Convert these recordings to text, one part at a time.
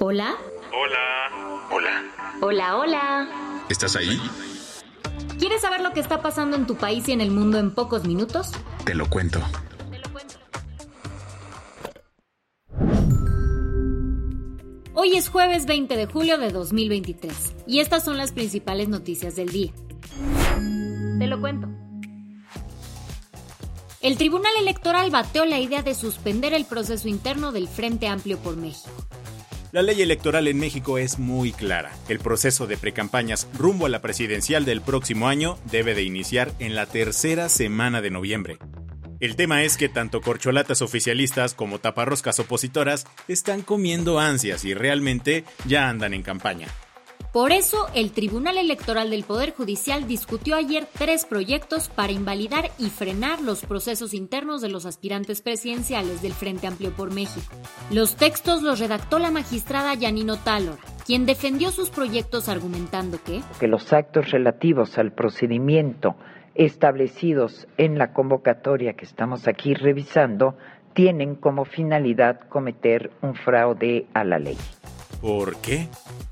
Hola. Hola. Hola. Hola, hola. ¿Estás ahí? ¿Quieres saber lo que está pasando en tu país y en el mundo en pocos minutos? Te lo cuento. Hoy es jueves 20 de julio de 2023 y estas son las principales noticias del día. Te lo cuento. El Tribunal Electoral bateó la idea de suspender el proceso interno del Frente Amplio por México. La ley electoral en México es muy clara. El proceso de precampañas rumbo a la presidencial del próximo año debe de iniciar en la tercera semana de noviembre. El tema es que tanto corcholatas oficialistas como taparroscas opositoras están comiendo ansias y realmente ya andan en campaña. Por eso, el Tribunal Electoral del Poder Judicial discutió ayer tres proyectos para invalidar y frenar los procesos internos de los aspirantes presidenciales del Frente Amplio por México. Los textos los redactó la magistrada Yanino Talor, quien defendió sus proyectos argumentando que, que los actos relativos al procedimiento establecidos en la convocatoria que estamos aquí revisando tienen como finalidad cometer un fraude a la ley. ¿Por qué?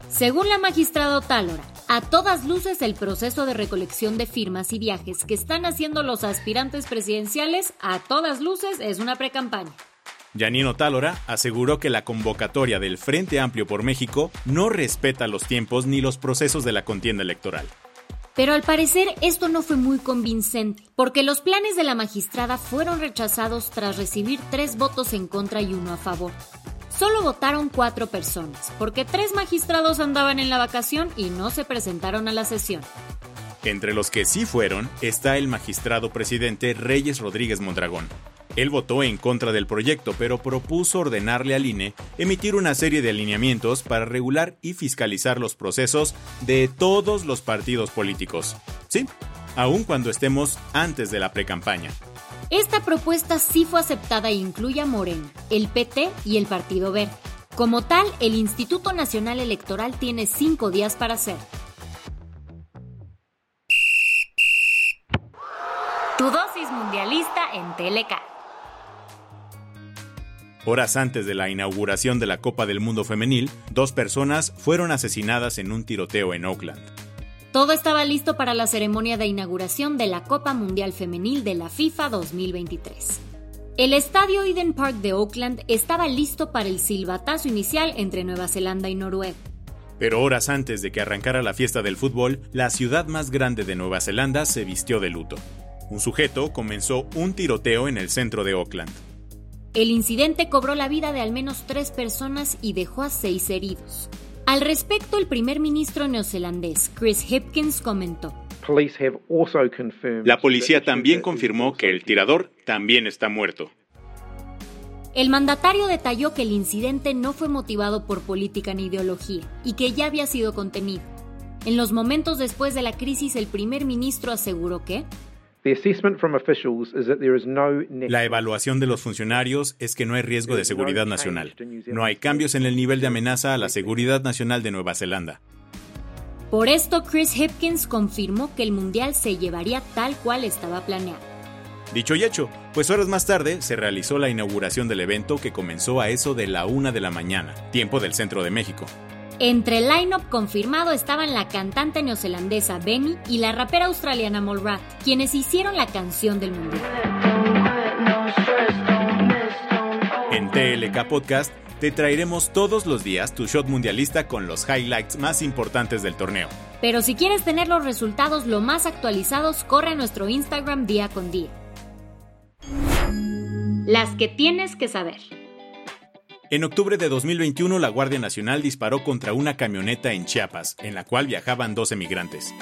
Según la magistrada Tálora, a todas luces el proceso de recolección de firmas y viajes que están haciendo los aspirantes presidenciales, a todas luces es una precampaña. Yanino Tálora aseguró que la convocatoria del Frente Amplio por México no respeta los tiempos ni los procesos de la contienda electoral. Pero al parecer esto no fue muy convincente, porque los planes de la magistrada fueron rechazados tras recibir tres votos en contra y uno a favor. Solo votaron cuatro personas, porque tres magistrados andaban en la vacación y no se presentaron a la sesión. Entre los que sí fueron está el magistrado presidente Reyes Rodríguez Mondragón. Él votó en contra del proyecto, pero propuso ordenarle al INE emitir una serie de alineamientos para regular y fiscalizar los procesos de todos los partidos políticos. Sí, aun cuando estemos antes de la precampaña. Esta propuesta sí fue aceptada e incluye a Morena, el PT y el Partido Verde. Como tal, el Instituto Nacional Electoral tiene cinco días para hacer. Tu dosis mundialista en Teleca. Horas antes de la inauguración de la Copa del Mundo Femenil, dos personas fueron asesinadas en un tiroteo en Oakland. Todo estaba listo para la ceremonia de inauguración de la Copa Mundial Femenil de la FIFA 2023. El estadio Eden Park de Oakland estaba listo para el silbatazo inicial entre Nueva Zelanda y Noruega. Pero horas antes de que arrancara la fiesta del fútbol, la ciudad más grande de Nueva Zelanda se vistió de luto. Un sujeto comenzó un tiroteo en el centro de Oakland. El incidente cobró la vida de al menos tres personas y dejó a seis heridos. Al respecto, el primer ministro neozelandés, Chris Hipkins, comentó. La policía también confirmó que el tirador también está muerto. El mandatario detalló que el incidente no fue motivado por política ni ideología y que ya había sido contenido. En los momentos después de la crisis, el primer ministro aseguró que la evaluación de los funcionarios es que no hay riesgo de seguridad nacional. No hay cambios en el nivel de amenaza a la seguridad nacional de Nueva Zelanda. Por esto, Chris Hipkins confirmó que el Mundial se llevaría tal cual estaba planeado. Dicho y hecho, pues horas más tarde se realizó la inauguración del evento que comenzó a eso de la una de la mañana, tiempo del centro de México. Entre el line-up confirmado estaban la cantante neozelandesa Benny y la rapera australiana Molrat, quienes hicieron la canción del mundo. En TLK Podcast te traeremos todos los días tu shot mundialista con los highlights más importantes del torneo. Pero si quieres tener los resultados lo más actualizados, corre a nuestro Instagram día con día. Las que tienes que saber. En octubre de 2021, la Guardia Nacional disparó contra una camioneta en Chiapas, en la cual viajaban dos emigrantes.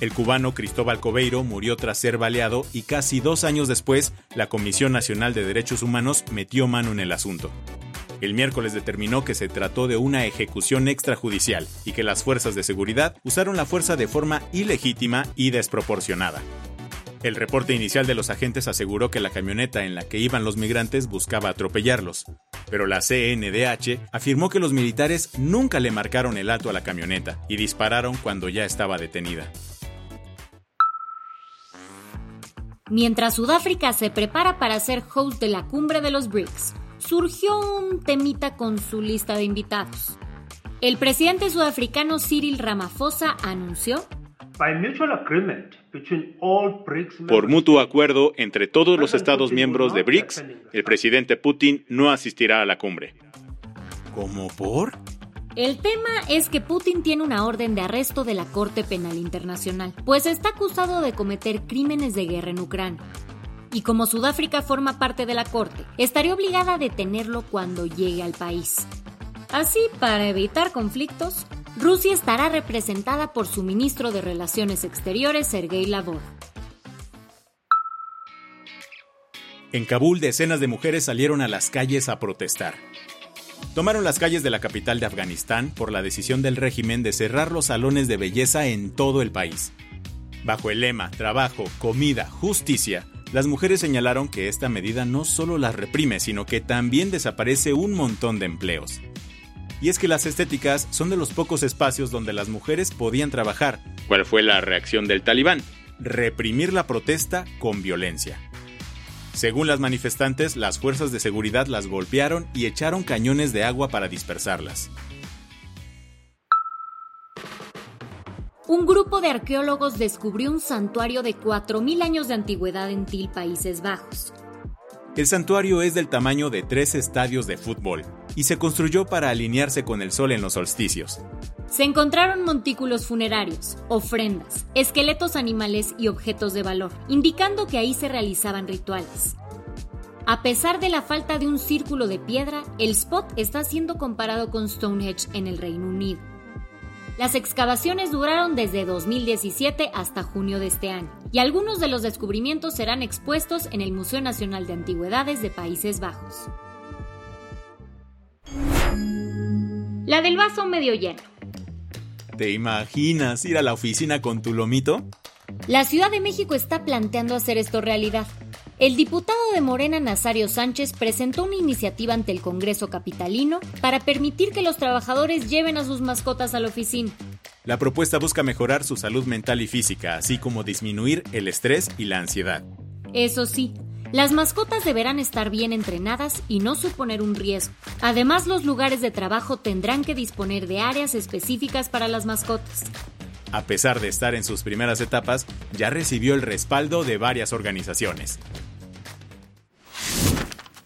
El cubano Cristóbal Cobeiro murió tras ser baleado y casi dos años después, la Comisión Nacional de Derechos Humanos metió mano en el asunto. El miércoles determinó que se trató de una ejecución extrajudicial y que las fuerzas de seguridad usaron la fuerza de forma ilegítima y desproporcionada. El reporte inicial de los agentes aseguró que la camioneta en la que iban los migrantes buscaba atropellarlos, pero la CNDH afirmó que los militares nunca le marcaron el alto a la camioneta y dispararon cuando ya estaba detenida. Mientras Sudáfrica se prepara para ser host de la cumbre de los BRICS, surgió un temita con su lista de invitados. El presidente sudafricano Cyril Ramaphosa anunció por mutuo acuerdo entre todos los Estados miembros de BRICS, el presidente Putin no asistirá a la cumbre. ¿Cómo por? El tema es que Putin tiene una orden de arresto de la Corte Penal Internacional, pues está acusado de cometer crímenes de guerra en Ucrania. Y como Sudáfrica forma parte de la Corte, estaría obligada a detenerlo cuando llegue al país. Así, para evitar conflictos, Rusia estará representada por su ministro de Relaciones Exteriores, Sergei Lavrov. En Kabul, decenas de mujeres salieron a las calles a protestar. Tomaron las calles de la capital de Afganistán por la decisión del régimen de cerrar los salones de belleza en todo el país. Bajo el lema Trabajo, comida, justicia, las mujeres señalaron que esta medida no solo las reprime, sino que también desaparece un montón de empleos y es que las estéticas son de los pocos espacios donde las mujeres podían trabajar. ¿Cuál fue la reacción del talibán? Reprimir la protesta con violencia. Según las manifestantes, las fuerzas de seguridad las golpearon y echaron cañones de agua para dispersarlas. Un grupo de arqueólogos descubrió un santuario de 4.000 años de antigüedad en Til, Países Bajos. El santuario es del tamaño de tres estadios de fútbol y se construyó para alinearse con el sol en los solsticios. Se encontraron montículos funerarios, ofrendas, esqueletos animales y objetos de valor, indicando que ahí se realizaban rituales. A pesar de la falta de un círculo de piedra, el spot está siendo comparado con Stonehenge en el Reino Unido. Las excavaciones duraron desde 2017 hasta junio de este año, y algunos de los descubrimientos serán expuestos en el Museo Nacional de Antigüedades de Países Bajos. La del vaso medio lleno. ¿Te imaginas ir a la oficina con tu lomito? La Ciudad de México está planteando hacer esto realidad. El diputado de Morena Nazario Sánchez presentó una iniciativa ante el Congreso Capitalino para permitir que los trabajadores lleven a sus mascotas a la oficina. La propuesta busca mejorar su salud mental y física, así como disminuir el estrés y la ansiedad. Eso sí, las mascotas deberán estar bien entrenadas y no suponer un riesgo. Además, los lugares de trabajo tendrán que disponer de áreas específicas para las mascotas. A pesar de estar en sus primeras etapas, ya recibió el respaldo de varias organizaciones.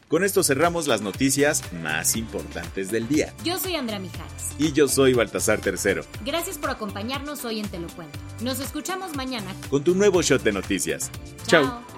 Con esto cerramos las noticias más importantes del día. Yo soy Andrea Mijares. Y yo soy Baltasar Tercero. Gracias por acompañarnos hoy en Te lo Cuento. Nos escuchamos mañana con tu nuevo shot de noticias. Chao.